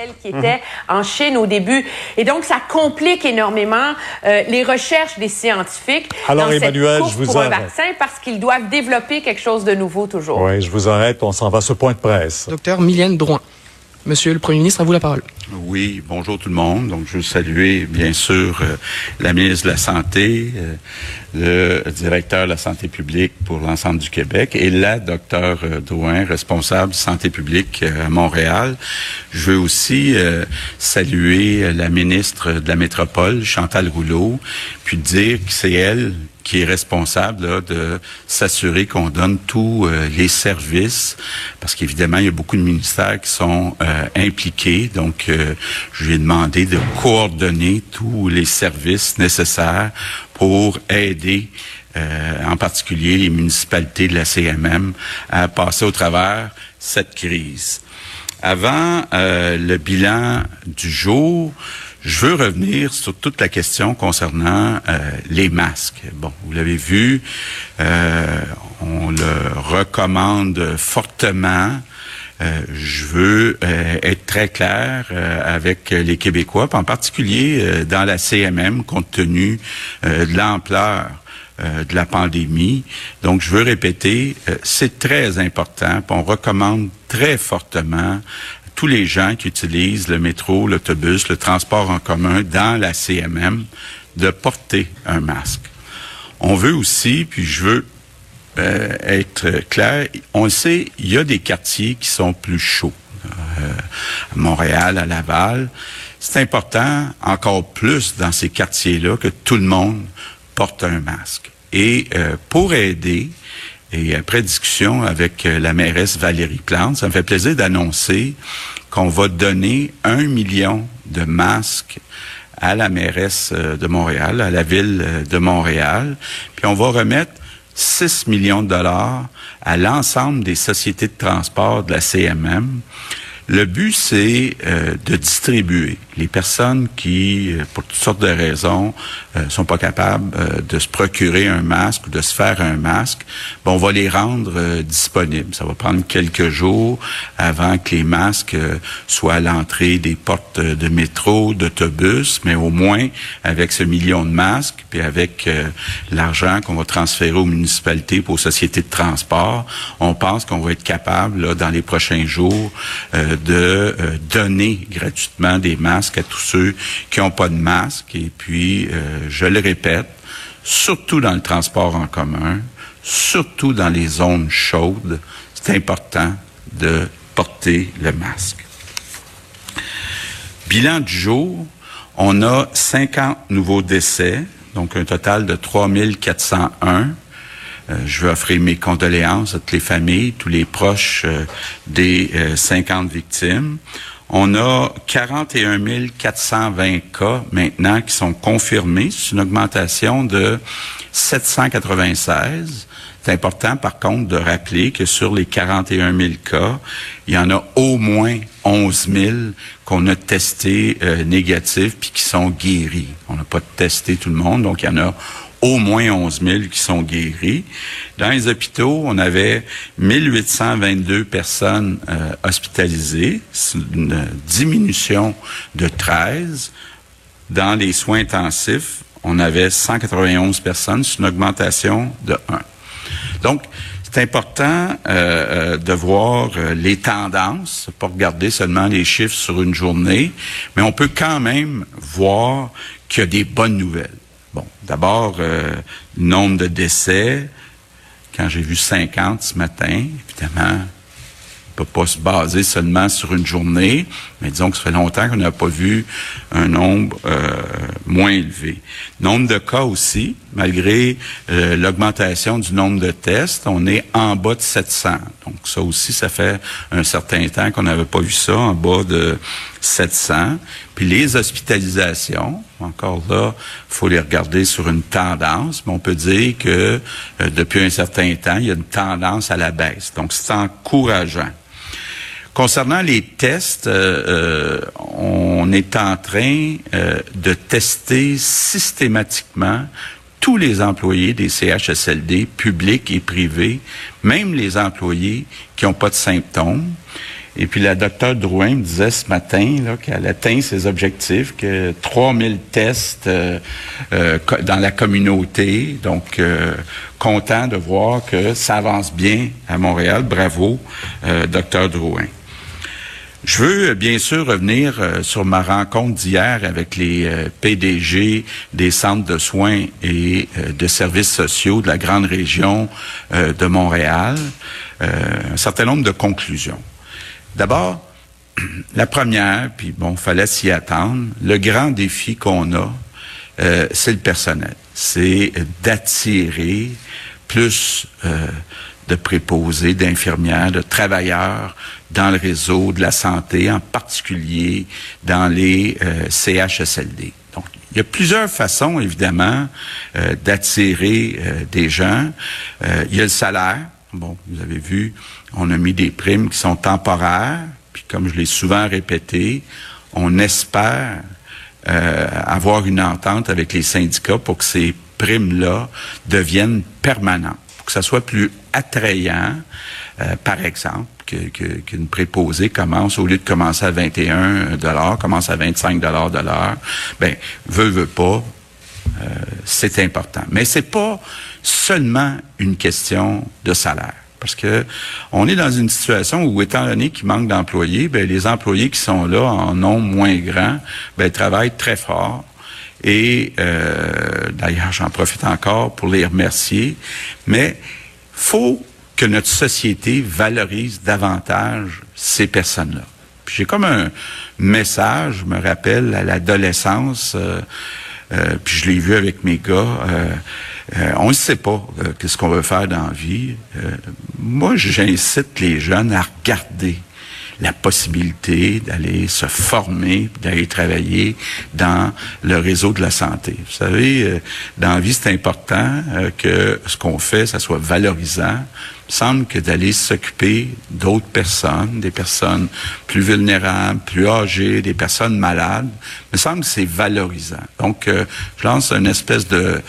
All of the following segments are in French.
Celle qui était en Chine au début. Et donc, ça complique énormément euh, les recherches des scientifiques Alors, dans Emmanuel, cette course je vous pour un arrête. vaccin parce qu'ils doivent développer quelque chose de nouveau toujours. Oui, je vous arrête. On s'en va sur point de presse. Docteur Mylène Drouin. Monsieur le Premier ministre, à vous la parole. Oui, bonjour tout le monde. Donc, je veux saluer, bien sûr, euh, la ministre de la Santé, euh, le directeur de la santé publique pour l'ensemble du Québec et la docteur euh, Drouin, responsable santé publique à Montréal. Je veux aussi saluer la ministre de la Métropole, Chantal Rouleau, puis dire que c'est elle qui est responsable là, de s'assurer qu'on donne tous euh, les services, parce qu'évidemment, il y a beaucoup de ministères qui sont euh, impliqués. Donc, euh, je lui ai demandé de coordonner tous les services nécessaires pour aider euh, en particulier les municipalités de la CMM à passer au travers cette crise. Avant euh, le bilan du jour, je veux revenir sur toute la question concernant euh, les masques. Bon, vous l'avez vu, euh, on le recommande fortement. Euh, je veux euh, être très clair euh, avec les Québécois, en particulier euh, dans la CMM, compte tenu euh, de l'ampleur euh, de la pandémie. Donc, je veux répéter, c'est très important, on recommande très fortement tous les gens qui utilisent le métro, l'autobus, le transport en commun dans la CMM de porter un masque. On veut aussi, puis je veux euh, être clair, on le sait, il y a des quartiers qui sont plus chauds. Euh, à Montréal, à Laval. C'est important, encore plus dans ces quartiers-là, que tout le monde porte un masque. Et euh, pour aider, et après discussion avec euh, la mairesse Valérie Plante, ça me fait plaisir d'annoncer qu'on va donner un million de masques à la mairesse euh, de Montréal, à la ville euh, de Montréal. Puis on va remettre 6 millions de dollars à l'ensemble des sociétés de transport de la CMM. Le but, c'est de distribuer les personnes qui, euh, pour toutes sortes de raisons, euh, sont pas capables euh, de se procurer un masque ou de se faire un masque. On va les rendre euh, disponibles. Ça va prendre quelques jours avant que les masques soient à l'entrée des portes de métro, d'autobus, mais au moins avec ce million de masques, puis avec l'argent qu'on va transférer aux municipalités pour aux sociétés de transport, on pense qu'on va être capable, là, dans les prochains jours, de donner gratuitement des masques à tous ceux qui n'ont pas de masque. Et puis, euh, je le répète, surtout dans le transport en commun, surtout dans les zones chaudes, c'est important de porter le masque. Bilan du jour, on a 50 nouveaux décès, donc un total de 3401. Euh, je veux offrir mes condoléances à toutes les familles, tous les proches euh, des euh, 50 victimes. On a 41 420 cas maintenant qui sont confirmés. C'est une augmentation de 796. C'est important, par contre, de rappeler que sur les 41 000 cas, il y en a au moins 11 000 qu'on a testés euh, négatifs puis qui sont guéris. On n'a pas testé tout le monde, donc il y en a au moins 11 000 qui sont guéris. Dans les hôpitaux, on avait 1822 personnes euh, hospitalisées, une diminution de 13. Dans les soins intensifs, on avait 191 personnes, c'est une augmentation de 1. Donc, c'est important euh, euh, de voir euh, les tendances, pas regarder seulement les chiffres sur une journée, mais on peut quand même voir qu'il y a des bonnes nouvelles. Bon, d'abord, euh, nombre de décès, quand j'ai vu 50 ce matin, évidemment, peut pas se baser seulement sur une journée, mais disons que ça fait longtemps qu'on n'a pas vu un nombre euh, moins élevé. Nombre de cas aussi, malgré euh, l'augmentation du nombre de tests, on est en bas de 700. Donc ça aussi, ça fait un certain temps qu'on n'avait pas vu ça, en bas de 700. Puis les hospitalisations, encore là, faut les regarder sur une tendance, mais on peut dire que euh, depuis un certain temps, il y a une tendance à la baisse. Donc c'est encourageant. Concernant les tests, euh, euh, on est en train euh, de tester systématiquement tous les employés des CHSLD, publics et privés, même les employés qui n'ont pas de symptômes. Et puis la docteure Drouin me disait ce matin qu'elle atteint ses objectifs, que 3000 tests dans la communauté. Donc, content de voir que ça avance bien à Montréal. Bravo, docteur Drouin. Je veux euh, bien sûr revenir euh, sur ma rencontre d'hier avec les euh, PDG des centres de soins et de services sociaux de la grande région de Montréal. un certain nombre de conclusions. D'abord, la première, puis bon, fallait s'y attendre, le grand défi qu'on a, c'est le personnel. C'est d'attirer plus de préposés, d'infirmières, de travailleurs dans le réseau de la santé, en particulier dans les euh, CHSLD. Donc, il y a plusieurs façons, évidemment, euh, d'attirer euh, des gens. il y a le salaire. Bon, vous avez vu, on a mis des primes qui sont temporaires. Puis, comme je l'ai souvent répété, on espère avoir une entente avec les syndicats pour que ces primes-là deviennent permanentes, que ça soit plus attrayant, par exemple, qu'une préposée commence, au lieu de commencer à 21 dollars, commence à 25 dollars de l'heure, ben, veut, veut pas, euh, c'est important. Mais c'est pas seulement une question de salaire. Parce que on est dans une situation où, étant donné qu'il manque d'employés, ben, les employés qui sont là en nombre moins grand, ben, travaillent très fort. Et euh, d'ailleurs, j'en profite encore pour les remercier. Mais faut que notre société valorise davantage ces personnes-là. J'ai comme un message, je me rappelle, à l'adolescence, euh, euh, puis je l'ai vu avec mes gars, euh, on ne sait pas qu'est-ce qu'on veut faire dans la vie. moi, j'incite les jeunes à regarder la possibilité d'aller se former, d'aller travailler dans le réseau de la santé. Vous savez, dans la vie, c'est important que ce qu'on fait, ça soit valorisant, semble que d'aller s'occuper d'autres personnes, des personnes plus vulnérables, plus âgées, des personnes malades, me semble que c'est valorisant. Donc, euh, je lance une espèce de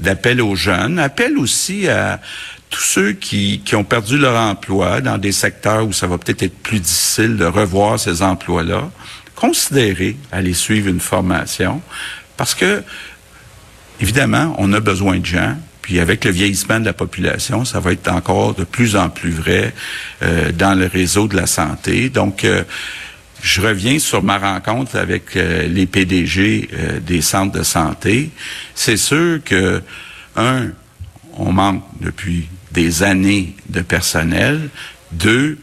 d'appel aux jeunes, appel aussi à tous ceux qui, qui ont perdu leur emploi dans des secteurs où ça va peut-être être plus difficile de revoir ces emplois-là, considérer aller suivre une formation, parce que évidemment, on a besoin de gens, puis avec le vieillissement de la population, ça va être encore de plus en plus vrai euh, dans le réseau de la santé. Donc, euh, je reviens sur ma rencontre avec euh, les PDG des centres de santé. C'est sûr que, un, on manque depuis des années de personnel. Deux,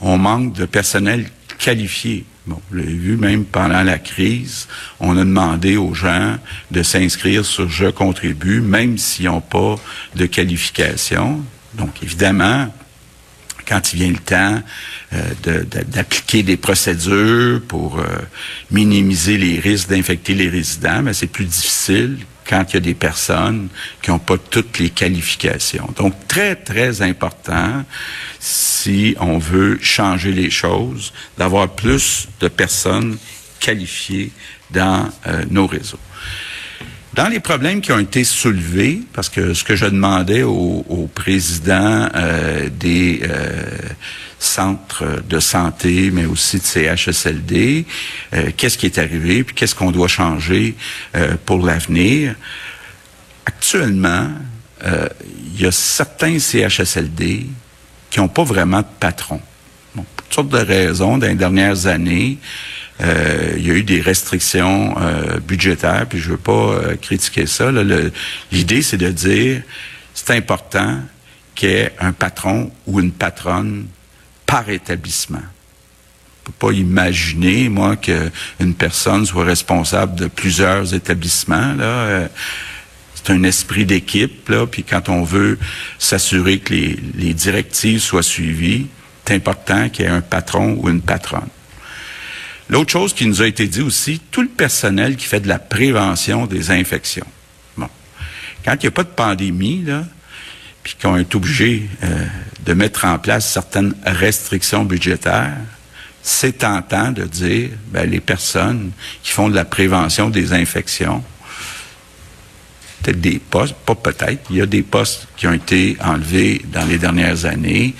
on manque de personnel qualifié. Bon, vous l'avez vu, même pendant la crise, on a demandé aux gens de s'inscrire sur Je contribue, même s'ils n'ont pas de qualification. Donc, évidemment, quand il vient le temps euh, d'appliquer des procédures pour euh, minimiser les risques d'infecter les résidents, mais c'est plus difficile quand il y a des personnes qui n'ont pas toutes les qualifications. Donc, très, très important, si on veut changer les choses, d'avoir plus de personnes qualifiées dans euh, nos réseaux. Dans les problèmes qui ont été soulevés, parce que ce que je demandais au, au président euh, des euh, centres de santé, mais aussi de CHSLD, euh, qu'est-ce qui est arrivé, puis qu'est-ce qu'on doit changer euh, pour l'avenir? Actuellement, euh, il y a certains CHSLD qui n'ont pas vraiment de patron. pour toutes sortes de raisons, dans les dernières années, il y a eu des restrictions budgétaires, puis je veux pas critiquer ça. L'idée, c'est de dire, c'est important qu'il y ait un patron ou une patronne par établissement. Je peux pas imaginer, moi, qu'une personne soit responsable de plusieurs établissements. Là. Euh, c'est un esprit d'équipe, là, puis quand on veut s'assurer que les, directives soient suivies, c'est important qu'il y ait un patron ou une patronne. L'autre chose qui nous a été dit aussi, tout le personnel qui fait de la prévention des infections. Bon. Quand il n'y a pas de pandémie, là, puis qu'on est obligé euh, de mettre en place certaines restrictions budgétaires, c'est tentant de dire, ben, les personnes qui font de la prévention des infections, peut-être des postes, pas peut-être, il y a des postes qui ont été enlevés dans les dernières années,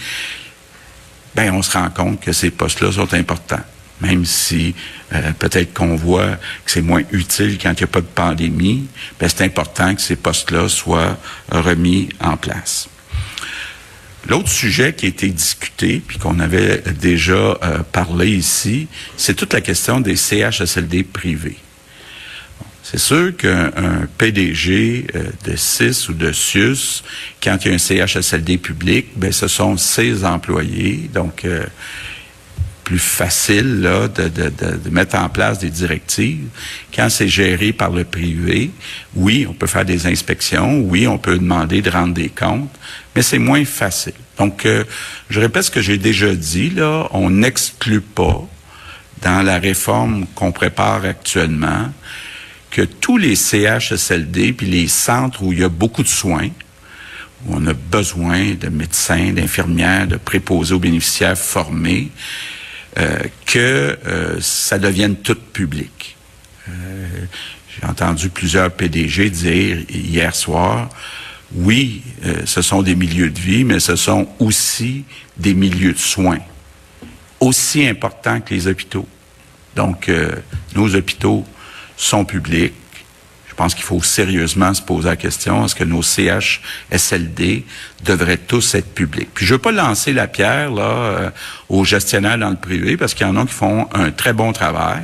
ben, on se rend compte que ces postes-là sont importants même si euh, peut-être qu'on voit que c'est moins utile quand il n'y a pas de pandémie, ben c'est important que ces postes-là soient remis en place. L'autre sujet qui a été discuté, puis qu'on avait déjà euh, parlé ici, c'est toute la question des CHSLD privés. C'est sûr qu'un PDG euh, de CIS ou de SUS, quand il y a un CHSLD public, ben ce sont ses employés, donc plus facile là, de, de, de, mettre en place des directives. Quand c'est géré par le privé, oui, on peut faire des inspections, oui, on peut demander de rendre des comptes, mais c'est moins facile. Donc, euh, je répète ce que j'ai déjà dit, là, on n'exclut pas dans la réforme qu'on prépare actuellement que tous les CHSLD puis les centres où il y a beaucoup de soins, où on a besoin de médecins, d'infirmières, de préposés aux bénéficiaires formés, que euh, ça devienne tout public. Euh, j'ai entendu plusieurs PDG dire hier soir, oui, ce sont des milieux de vie, mais ce sont aussi des milieux de soins, aussi importants que les hôpitaux. Donc, nos hôpitaux sont publics, je pense qu'il faut sérieusement se poser la question est-ce que nos CHSLD devraient tous être publics? Puis je veux pas lancer la pierre là euh, aux gestionnaires dans le privé parce qu'il y en a qui font un très bon travail,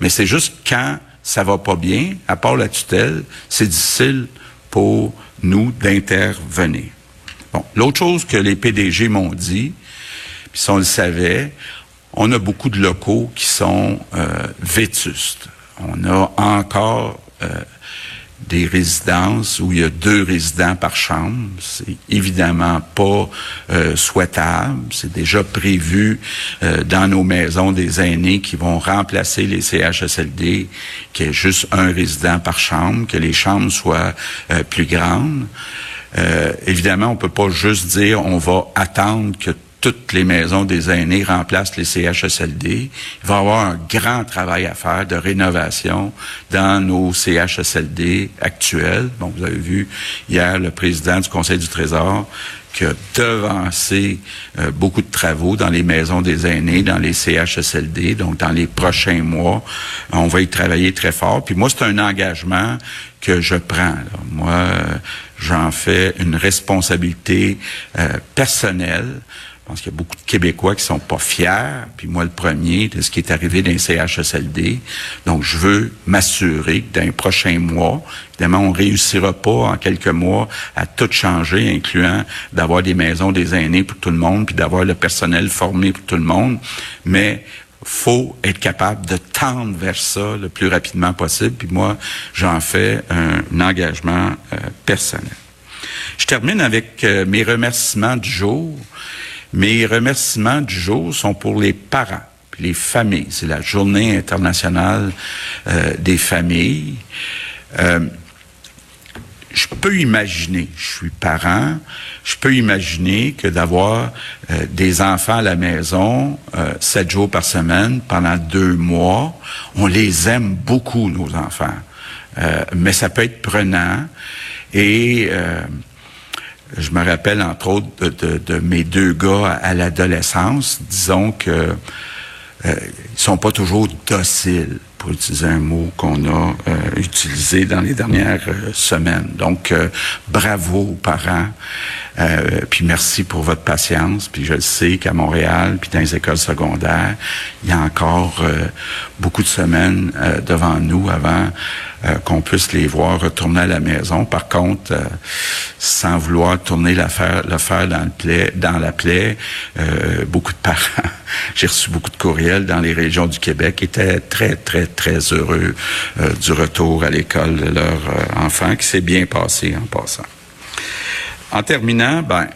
mais c'est juste quand ça va pas bien, à part la tutelle, c'est difficile pour nous d'intervenir. Bon, l'autre chose que les PDG m'ont dit, puis si on le savait, on a beaucoup de locaux qui sont euh, vétustes. On a encore euh, des résidences où il y a deux résidents par chambre. C'est évidemment pas euh, souhaitable. C'est déjà prévu euh, dans nos maisons des aînés qui vont remplacer les CHSLD, qu'il y ait juste un résident par chambre, que les chambres soient euh, plus grandes. évidemment, on peut pas juste dire on va attendre que toutes les maisons des aînés remplacent les CHSLD. Il va y avoir un grand travail à faire de rénovation dans nos CHSLD actuels. Bon, vous avez vu hier le président du Conseil du Trésor qui a devancé euh, beaucoup de travaux dans les maisons des aînés, dans les CHSLD. Donc, dans les prochains mois, on va y travailler très fort. Puis moi, c'est un engagement que je prends. Moi, euh, j'en fais une responsabilité euh, personnelle. Je pense qu'il y a beaucoup de Québécois qui sont pas fiers, puis moi le premier, de ce qui est arrivé dans CHSLD. Donc, je veux m'assurer que dans les prochains mois, évidemment, on réussira pas en quelques mois à tout changer, incluant d'avoir des maisons des aînés pour tout le monde, puis d'avoir le personnel formé pour tout le monde, mais faut être capable de tendre vers ça le plus rapidement possible. Puis moi, j'en fais un, engagement euh, personnel. Je termine avec euh, mes remerciements du jour. Mes remerciements du jour sont pour les parents, les familles. C'est la journée internationale euh, des familles. Euh, je peux imaginer, je suis parent, je peux imaginer que d'avoir euh, des enfants à la maison sept jours par semaine pendant deux mois, on les aime beaucoup, nos enfants. mais ça peut être prenant et je me rappelle entre autres de, mes deux gars à, l'adolescence. Disons que euh, ils sont pas toujours dociles pour utiliser un mot qu'on a euh, utilisé dans les dernières euh, semaines. Donc, euh, bravo aux parents, puis merci pour votre patience. Puis je le sais qu'à Montréal, puis dans les écoles secondaires, il y a encore beaucoup de semaines devant nous avant qu'on puisse les voir retourner à la maison. Par contre, sans vouloir tourner l'affaire, le dans, le plaie, dans la plaie, beaucoup de parents, j'ai reçu beaucoup de courriels dans les régions du Québec, étaient très, très, très heureux euh, du retour à l'école de leur euh, enfant, qui s'est bien passé en passant. En terminant, ben,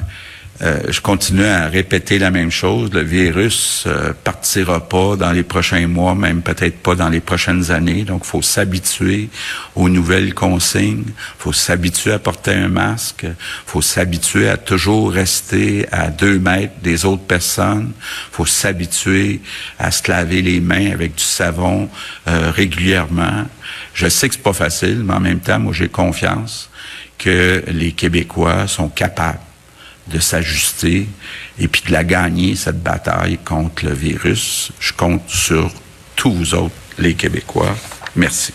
euh, je continue à répéter la même chose. Le virus euh, partira pas dans les prochains mois, même peut-être pas dans les prochaines années. Donc, faut s'habituer aux nouvelles consignes. faut s'habituer à porter un masque. faut s'habituer à toujours rester à deux mètres des autres personnes. faut s'habituer à se laver les mains avec du savon euh, régulièrement. Je sais que c'est pas facile, mais en même temps, moi, j'ai confiance que les Québécois sont capables de s'ajuster et puis de la gagner, cette bataille contre le virus. Je compte sur tous vous autres, les Québécois. Merci.